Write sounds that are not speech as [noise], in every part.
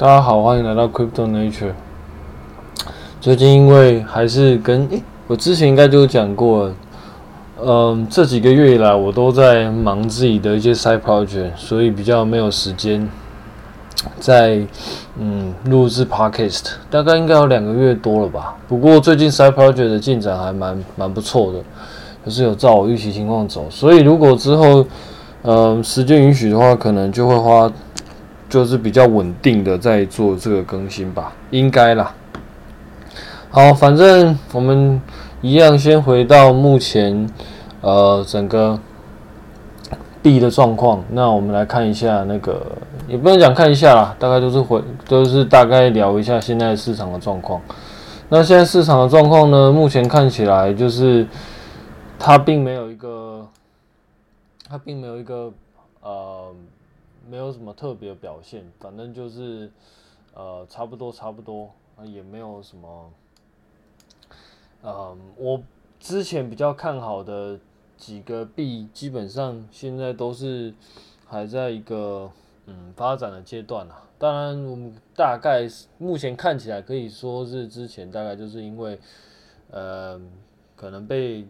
大家好，欢迎来到 Crypto Nature。最近因为还是跟诶，我之前应该就讲过，嗯，这几个月以来我都在忙自己的一些 side project，所以比较没有时间在嗯录制 podcast。大概应该有两个月多了吧。不过最近 side project 的进展还蛮蛮不错的，就是有照我预期情况走。所以如果之后嗯时间允许的话，可能就会花。就是比较稳定的在做这个更新吧，应该啦。好，反正我们一样先回到目前呃整个币的状况。那我们来看一下那个，也不能讲看一下啦，大概都是回都是大概聊一下现在市场的状况。那现在市场的状况呢，目前看起来就是它并没有一个，它并没有一个呃。没有什么特别表现，反正就是，呃，差不多差不多，也没有什么，呃，我之前比较看好的几个币，基本上现在都是还在一个嗯发展的阶段啊。当然，我们大概目前看起来可以说是之前大概就是因为，呃，可能被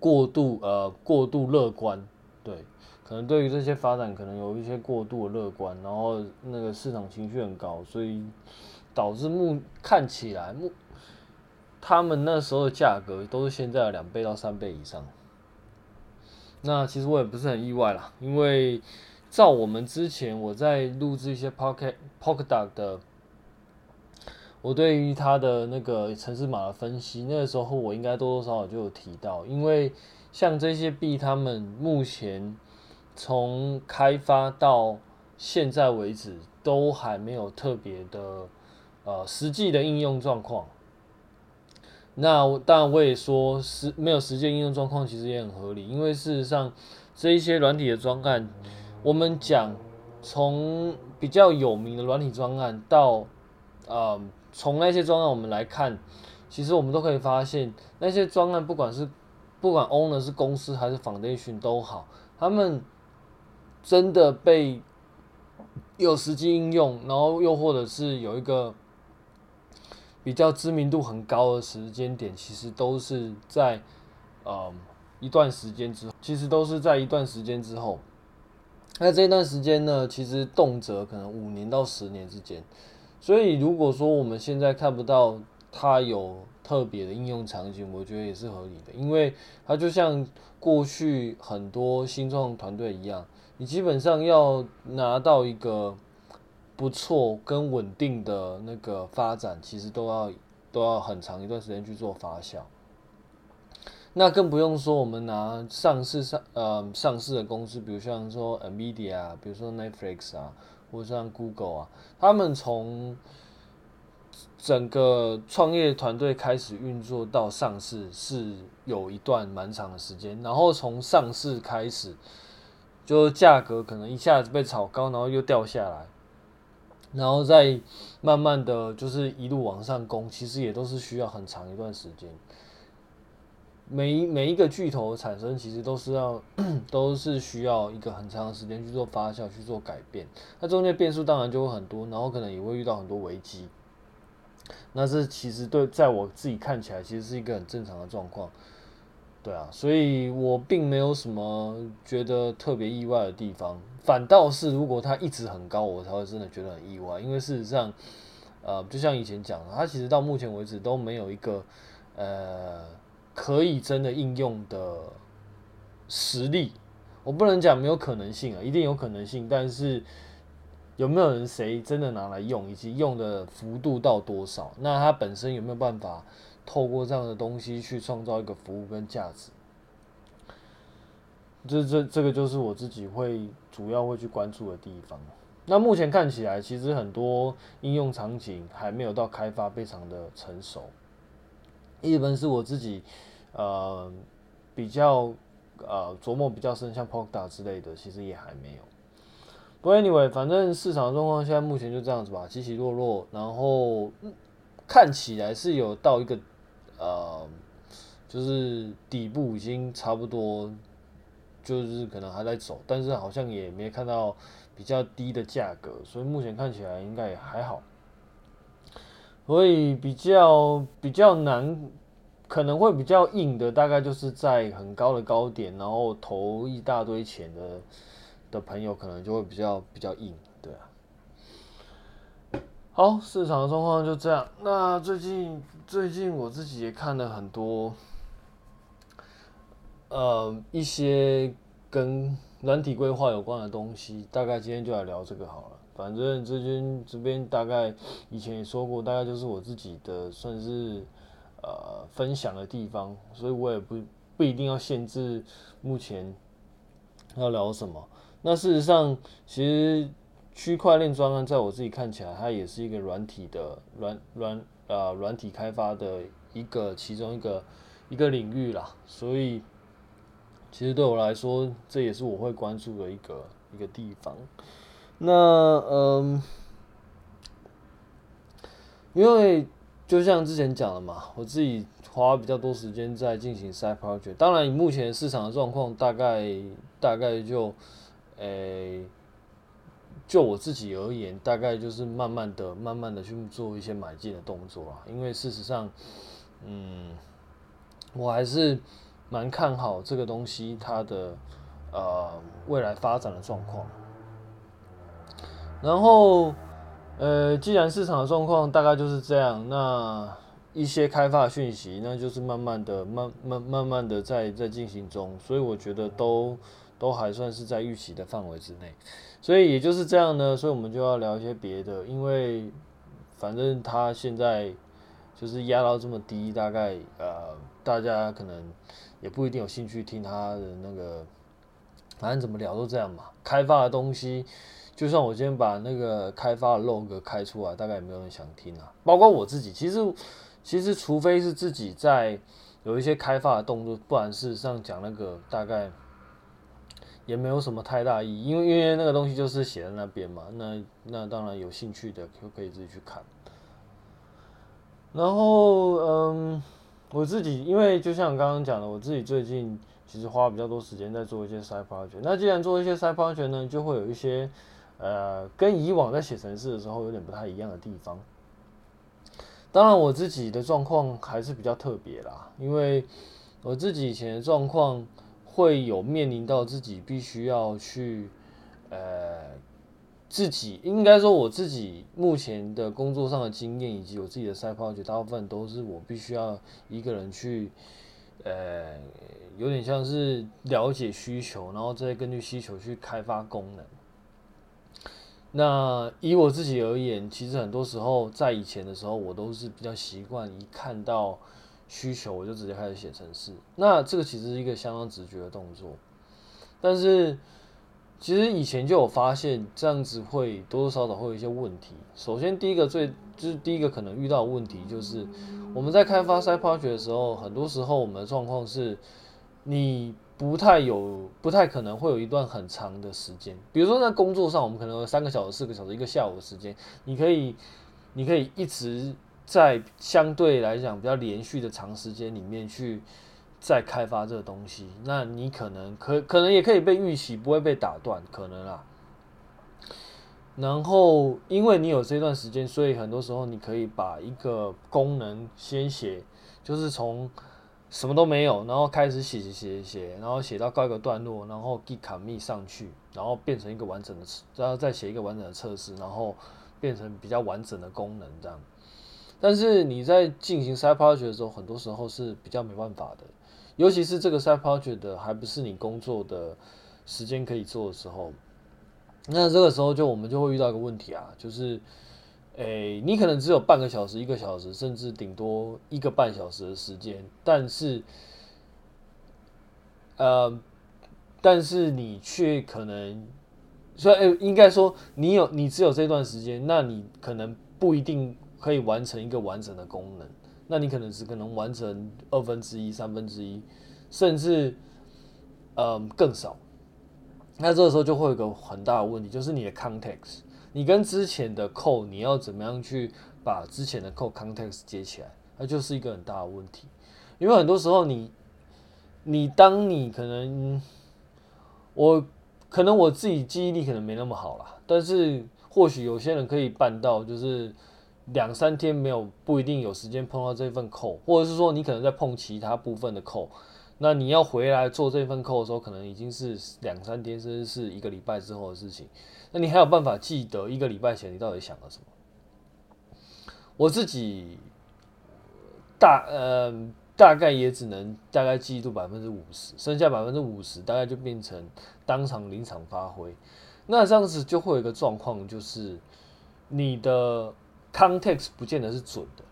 过度呃过度乐观，对。可能对于这些发展，可能有一些过度的乐观，然后那个市场情绪很高，所以导致目看起来目他们那时候的价格都是现在的两倍到三倍以上。那其实我也不是很意外啦，因为照我们之前我在录制一些 Pocket Polkadot 的，我对于它的那个城市码的分析，那个时候我应该多多少少就有提到，因为像这些币，他们目前。从开发到现在为止，都还没有特别的呃实际的应用状况。那当然我也说实没有实际应用状况，其实也很合理，因为事实上这一些软体的专案，我们讲从比较有名的软体专案到呃从那些专案我们来看，其实我们都可以发现那些专案不管是不管 owner 是公司还是 foundation 都好，他们。真的被有实际应用，然后又或者是有一个比较知名度很高的时间点，其实都是在呃一段时间之，其实都是在一段时间之后。那这段时间呢，其实动辄可能五年到十年之间。所以如果说我们现在看不到它有特别的应用场景，我觉得也是合理的，因为它就像过去很多新创团队一样。你基本上要拿到一个不错跟稳定的那个发展，其实都要都要很长一段时间去做发酵。那更不用说我们拿上市上呃上市的公司，比如像说 NVIDIA，比如说 Netflix 啊，或者像 Google 啊，他们从整个创业团队开始运作到上市是有一段蛮长的时间，然后从上市开始。就价格可能一下子被炒高，然后又掉下来，然后再慢慢的就是一路往上攻，其实也都是需要很长一段时间。每一每一个巨头产生，其实都是要 [clears throat] 都是需要一个很长的时间去做发酵、去做改变。那中间变数当然就会很多，然后可能也会遇到很多危机。那这其实对在我自己看起来，其实是一个很正常的状况。对啊，所以我并没有什么觉得特别意外的地方，反倒是如果它一直很高，我才会真的觉得很意外。因为事实上，呃，就像以前讲的，它其实到目前为止都没有一个呃可以真的应用的实力。我不能讲没有可能性啊，一定有可能性，但是有没有人谁真的拿来用，以及用的幅度到多少，那它本身有没有办法？透过这样的东西去创造一个服务跟价值，这这这个就是我自己会主要会去关注的地方。那目前看起来，其实很多应用场景还没有到开发非常的成熟。一般是我自己呃比较呃琢磨比较深，像 Polkadot 之类的，其实也还没有。不过 anyway，反正市场状况现在目前就这样子吧，起起落落，然后看起来是有到一个。呃，就是底部已经差不多，就是可能还在走，但是好像也没看到比较低的价格，所以目前看起来应该也还好。所以比较比较难，可能会比较硬的，大概就是在很高的高点，然后投一大堆钱的的朋友，可能就会比较比较硬，好，市场状况就这样。那最近最近我自己也看了很多，呃，一些跟软体规划有关的东西，大概今天就来聊这个好了。反正这边这边大概以前也说过，大概就是我自己的算是呃分享的地方，所以我也不不一定要限制目前要聊什么。那事实上，其实区块链专案在我自己看起来，它也是一个软体的软软呃软体开发的一个其中一个一个领域啦。所以其实对我来说，这也是我会关注的一个一个地方。那嗯，因为就像之前讲的嘛，我自己花比较多时间在进行 side project。当然，以目前市场的状况，大概大概就，诶、就我自己而言，大概就是慢慢的、慢慢的去做一些买进的动作啊。因为事实上，嗯，我还是蛮看好这个东西它的呃未来发展的状况。然后，呃，既然市场的状况大概就是这样，那一些开发讯息，那就是慢慢的、慢慢、慢慢的在在进行中，所以我觉得都都还算是在预期的范围之内。所以也就是这样呢，所以我们就要聊一些别的，因为反正它现在就是压到这么低，大概呃，大家可能也不一定有兴趣听它的那个，反正怎么聊都这样嘛，开发的东西。就算我今天把那个开发的 log 开出来，大概也没有人想听啊。包括我自己，其实其实除非是自己在有一些开发的动作，不然事实上讲那个大概也没有什么太大意义，因为因为那个东西就是写在那边嘛。那那当然有兴趣的就可以自己去看。然后嗯，我自己因为就像刚刚讲的，我自己最近其实花比较多时间在做一些 side project。那既然做一些 side project 呢，就会有一些。呃，跟以往在写程式的时候有点不太一样的地方。当然，我自己的状况还是比较特别啦，因为我自己以前的状况会有面临到自己必须要去，呃，自己应该说我自己目前的工作上的经验以及我自己的 side project，大部分都是我必须要一个人去，呃，有点像是了解需求，然后再根据需求去开发功能。那以我自己而言，其实很多时候在以前的时候，我都是比较习惯一看到需求我就直接开始写程式。那这个其实是一个相当直觉的动作，但是其实以前就有发现这样子会多多少少会有一些问题。首先，第一个最就是第一个可能遇到问题就是我们在开发 side project 的时候，很多时候我们的状况是你。不太有，不太可能会有一段很长的时间。比如说在工作上，我们可能有三个小时、四个小时、一个下午的时间，你可以，你可以一直在相对来讲比较连续的长时间里面去再开发这个东西。那你可能可可能也可以被预期不会被打断，可能啦。然后因为你有这段时间，所以很多时候你可以把一个功能先写，就是从。什么都没有，然后开始写写写写，然后写到告一个段落，然后 git commit 上去，然后变成一个完整的，然后再写一个完整的测试，然后变成比较完整的功能这样。但是你在进行 side project 的时候，很多时候是比较没办法的，尤其是这个 side project 的还不是你工作的时间可以做的时候，那这个时候就我们就会遇到一个问题啊，就是。诶、你可能只有半个小时、一个小时，甚至顶多一个半小时的时间，但是，呃，但是你却可能，所以，应该说你有你只有这段时间，那你可能不一定可以完成一个完整的功能，那你可能只可能完成二分之一、三分之一，甚至，嗯，更少。那这个时候就会有一个很大的问题，就是你的 context。你跟之前的 code，你要怎么样去把之前的 code context 接起来？那就是一个很大的问题，因为很多时候你，你当你可能，我可能我自己记忆力可能没那么好啦，但是或许有些人可以办到，就是两三天没有不一定有时间碰到这份扣或者是说你可能在碰其他部分的扣那你要回来做这份扣的时候，可能已经是两三天甚至是一个礼拜之后的事情。那你还有办法记得一个礼拜前你到底想了什么？我自己大呃大概也只能大概记住百分之五十，剩下百分之五十大概就变成当场临场发挥。那这样子就会有一个状况，就是你的 context 不见得是准的。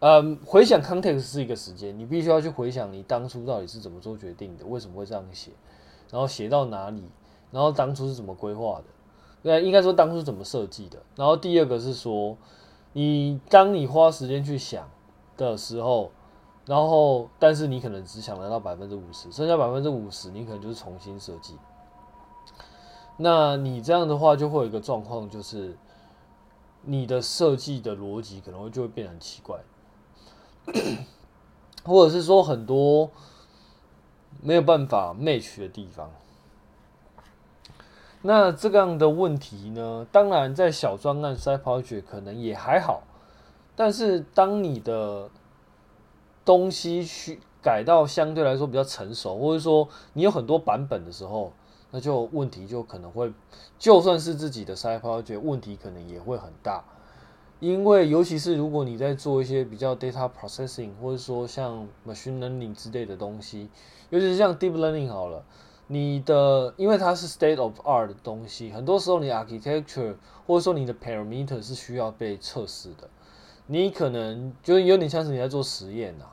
嗯，回想 context 是一个时间，你必须要去回想你当初到底是怎么做决定的，为什么会这样写，然后写到哪里，然后当初是怎么规划的，对，应该说当初是怎么设计的。然后第二个是说。你当你花时间去想的时候，然后但是你可能只想得到百分之五十，剩下百分之五十你可能就是重新设计。那你这样的话就会有一个状况，就是你的设计的逻辑可能会就会变得很奇怪，[coughs] 或者是说很多没有办法 match 的地方。那这样的问题呢？当然，在小专案 side project 可能也还好，但是当你的东西去改到相对来说比较成熟，或者说你有很多版本的时候，那就问题就可能会，就算是自己的 side project，问题可能也会很大，因为尤其是如果你在做一些比较 data processing，或者说像 machine learning 之类的东西，尤其是像 deep learning 好了。你的，因为它是 state of art 的东西，很多时候你 architecture 或者说你的 parameter 是需要被测试的。你可能就有点像是你在做实验呐，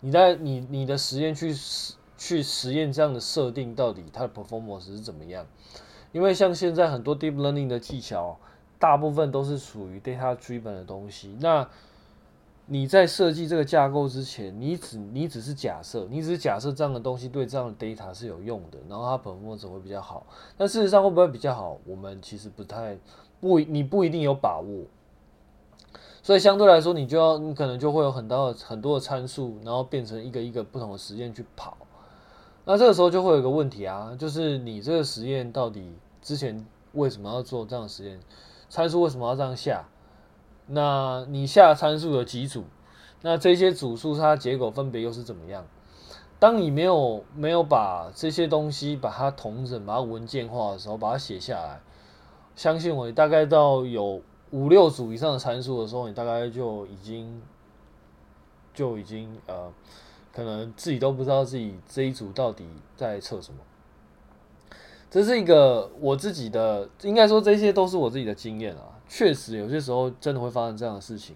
你在你你的实验去去实验这样的设定到底它的 performance 是怎么样？因为像现在很多 deep learning 的技巧，大部分都是属于 data driven 的东西。那你在设计这个架构之前，你只你只是假设，你只是假设这样的东西对这样的 data 是有用的，然后它 performance 会比较好。但事实上会不会比较好，我们其实不太不，你不一定有把握。所以相对来说，你就要你可能就会有很多很多的参数，然后变成一个一个不同的实验去跑。那这个时候就会有个问题啊，就是你这个实验到底之前为什么要做这样的实验？参数为什么要这样下？那你下参数有几组？那这些组数它结果分别又是怎么样？当你没有没有把这些东西把它统整、把它文件化的时候，把它写下来，相信我，你大概到有五六组以上的参数的时候，你大概就已经就已经呃，可能自己都不知道自己这一组到底在测什么。这是一个我自己的，应该说这些都是我自己的经验啊。确实，有些时候真的会发生这样的事情。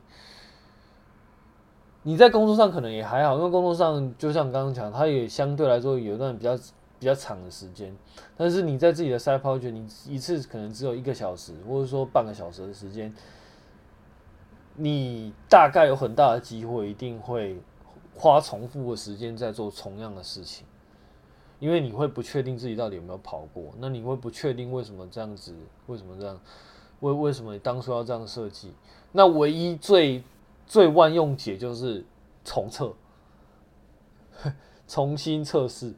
你在工作上可能也还好，因为工作上就像刚刚讲，它也相对来说有一段比较比较长的时间。但是你在自己的 side project，你一次可能只有一个小时，或者说半个小时的时间，你大概有很大的机会一定会花重复的时间在做同样的事情。因为你会不确定自己到底有没有跑过，那你会不确定为什么这样子，为什么这样，为为什么你当初要这样设计？那唯一最最万用解就是重测，[laughs] 重新测试，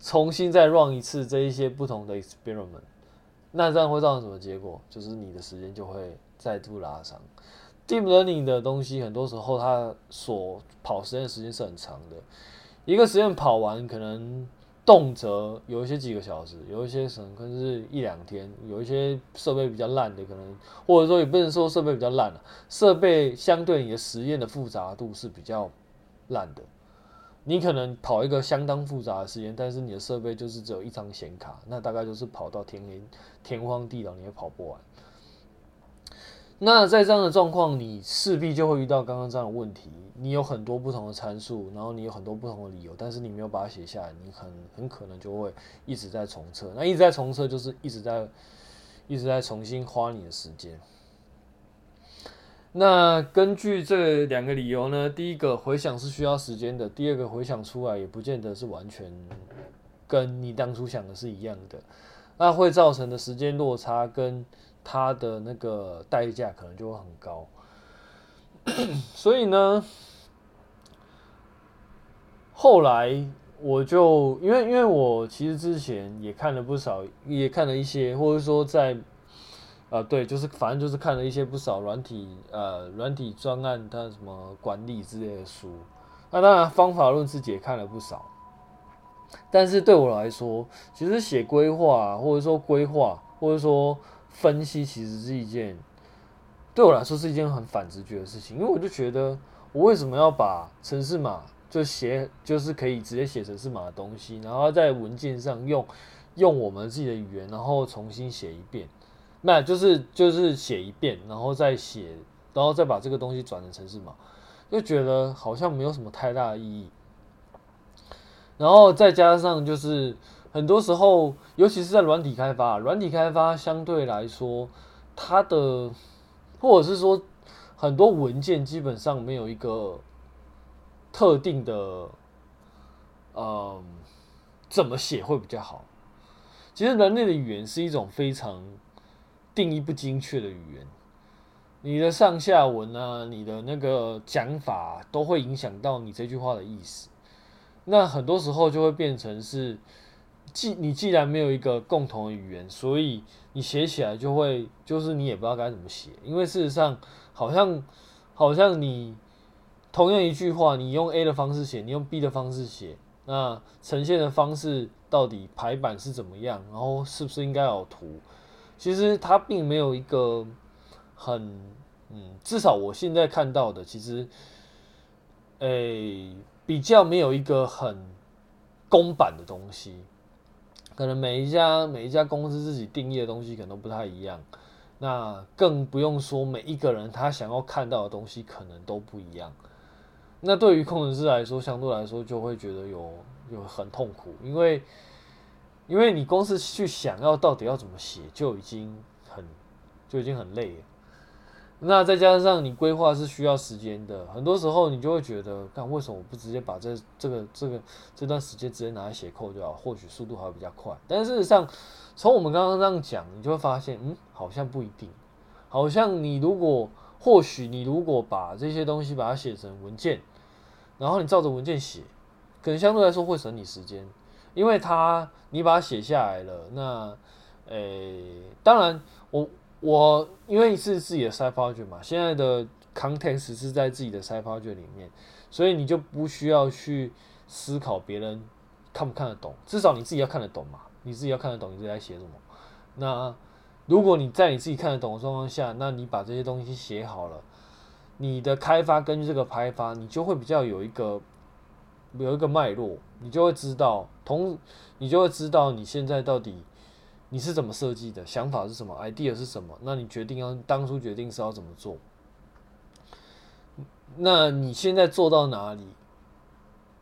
重新再 run 一次这一些不同的 experiment。那这样会造成什么结果？就是你的时间就会再度拉长。Deep learning 的东西很多时候它所跑实验时间是很长的，一个实验跑完可能。动辄有一些几个小时，有一些可能是一两天，有一些设备比较烂的，可能或者说也不能说设备比较烂了，设备相对你的实验的复杂度是比较烂的。你可能跑一个相当复杂的实验，但是你的设备就是只有一张显卡，那大概就是跑到天黑天荒地老，你也跑不完。那在这样的状况，你势必就会遇到刚刚这样的问题。你有很多不同的参数，然后你有很多不同的理由，但是你没有把它写下来，你很很可能就会一直在重测。那一直在重测，就是一直在一直在重新花你的时间。那根据这两个理由呢，第一个回想是需要时间的，第二个回想出来也不见得是完全跟你当初想的是一样的，那会造成的时间落差跟它的那个代价可能就会很高。[clears throat] 所以呢，后来我就因为因为我其实之前也看了不少，也看了一些，或者说在。啊，对，就是反正就是看了一些不少软体呃软体专案，它什么管理之类的书。那当然方法论自己也看了不少，但是对我来说，其实写规划或者说规划或者说分析，其实是一件对我来说是一件很反直觉的事情。因为我就觉得，我为什么要把程式码就写就是可以直接写程式码的东西，然后在文件上用用我们自己的语言，然后重新写一遍。那就是就是写一遍，然后再写，然后再把这个东西转成程式码，就觉得好像没有什么太大的意义。然后再加上就是很多时候，尤其是在软体开发，软体开发相对来说，它的或者是说很多文件基本上没有一个特定的，嗯，怎么写会比较好？其实人类的语言是一种非常。定义不精确的语言，你的上下文啊，你的那个讲法都会影响到你这句话的意思。那很多时候就会变成是，既你既然没有一个共同的语言，所以你写起来就会就是你也不知道该怎么写。因为事实上，好像好像你同样一句话，你用 A 的方式写，你用 B 的方式写，那呈现的方式到底排版是怎么样？然后是不是应该有图？其实它并没有一个很嗯，至少我现在看到的，其实，诶，比较没有一个很公版的东西。可能每一家每一家公司自己定义的东西可能都不太一样。那更不用说每一个人他想要看到的东西可能都不一样。那对于工程师来说，相对来说就会觉得有有很痛苦，因为。因为你公司去想要到底要怎么写，就已经很就已经很累了。那再加上你规划是需要时间的，很多时候你就会觉得，看为什么我不直接把这这个这个这段时间直接拿来写 code 就好，或许速度还会比较快。但事实上，从我们刚刚这样讲，你就会发现，嗯，好像不一定。好像你如果或许你如果把这些东西把它写成文件，然后你照着文件写，可能相对来说会省你时间。因为它，你把它写下来了，那，诶、当然我，我因为是自己的 side project 嘛，现在的 context 是在自己的 side project 里面，所以你就不需要去思考别人看不看得懂，至少你自己要看得懂嘛，你自己要看得懂你自己在写什么。那如果你在你自己看得懂的状况下，那你把这些东西写好了，你的开发根据这个开发，你就会比较有一个。有一个脉络，你就会知道，同你就会知道你现在到底你是怎么设计的，想法是什么，idea 是什么，那你决定要当初决定是要怎么做，那你现在做到哪里，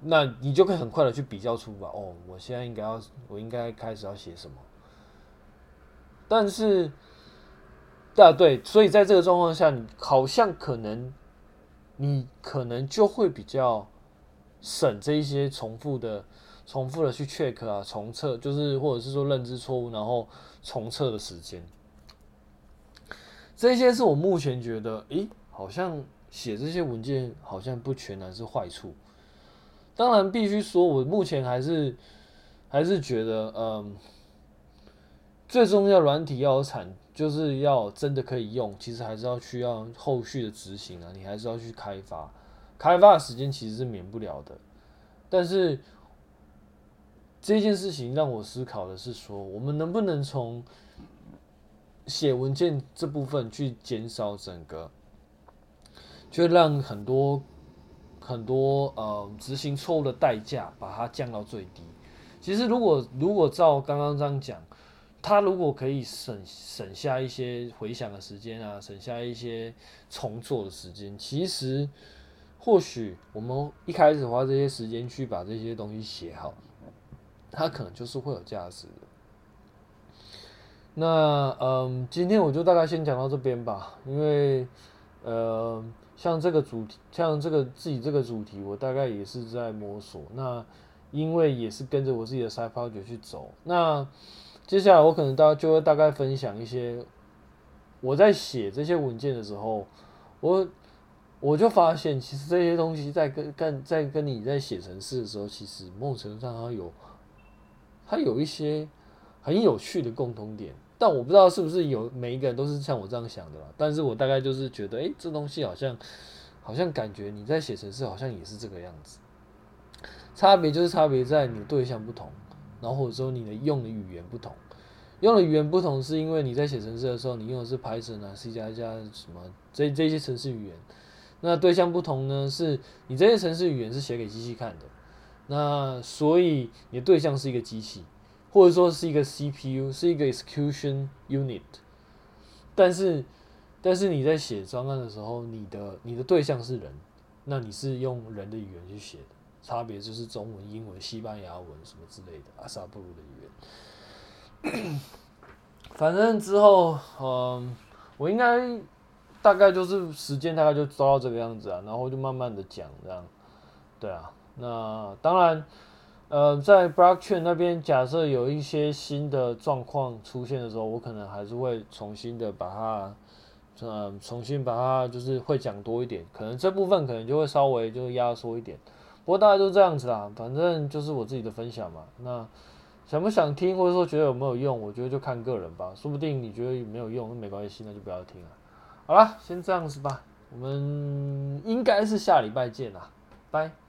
那你就可以很快的去比较出吧。哦，我现在应该要，我应该开始要写什么？但是，啊对，所以在这个状况下，你好像可能，你可能就会比较。省这一些重复的、重复的去 check 啊、重测，就是或者是说认知错误，然后重测的时间，这些是我目前觉得，诶，好像写这些文件好像不全然是坏处。当然，必须说，我目前还是还是觉得，嗯，最重要软体要有产，就是要真的可以用，其实还是要需要后续的执行啊，你还是要去开发。开发的时间其实是免不了的，但是这件事情让我思考的是说，我们能不能从写文件这部分去减少整个，就让很多很多呃执行错误的代价把它降到最低。其实如果如果照刚刚这样讲，他如果可以省省下一些回想的时间啊，省下一些重做的时间，其实。或许我们一开始花这些时间去把这些东西写好，它可能就是会有价值的。那嗯，今天我就大概先讲到这边吧，因为呃，像这个主题，像这个自己这个主题，我大概也是在摸索。那因为也是跟着我自己的 side project 去走。那接下来我可能大家就会大概分享一些我在写这些文件的时候，我。我就发现，其实这些东西在跟跟在跟你在写程式的时候，其实某种程度上它有它有一些很有趣的共同点，但我不知道是不是有每一个人都是像我这样想的啦。但是我大概就是觉得，哎、这东西好像好像感觉你在写程式好像也是这个样子，差别就是差别在你的对象不同，然后或者说你的用的语言不同。用的语言不同，是因为你在写程式的时候，你用的是 Python 啊、C 加加什么这这些程式语言。那对象不同呢，是你这些程式语言是写给机器看的。那所以你的对象是一个机器，或者说是一个 CPU，是一个 execution unit。但是，但是你在写专案的时候，你的你的对象是人，那你是用人的语言去写的。差别就是中文、英文、西班牙文什么之类的阿萨布鲁的语言。[coughs] 反正之后，嗯，我应该大概就是时间大概就抓到这个样子啊，然后就慢慢的讲这样，对啊，那当然，呃，在 Blockchain 那边，假设有一些新的状况出现的时候，我可能还是会重新的把它，呃，重新把它就是会讲多一点，可能这部分可能就会稍微就压缩一点，不过大概就这样子啦，反正就是我自己的分享嘛，那。想不想听，或者说觉得有没有用？我觉得就看个人吧，说不定你觉得没有用，那没关系，那就不要听了。好了，先这样子吧，我们应该是下礼拜见啦，拜。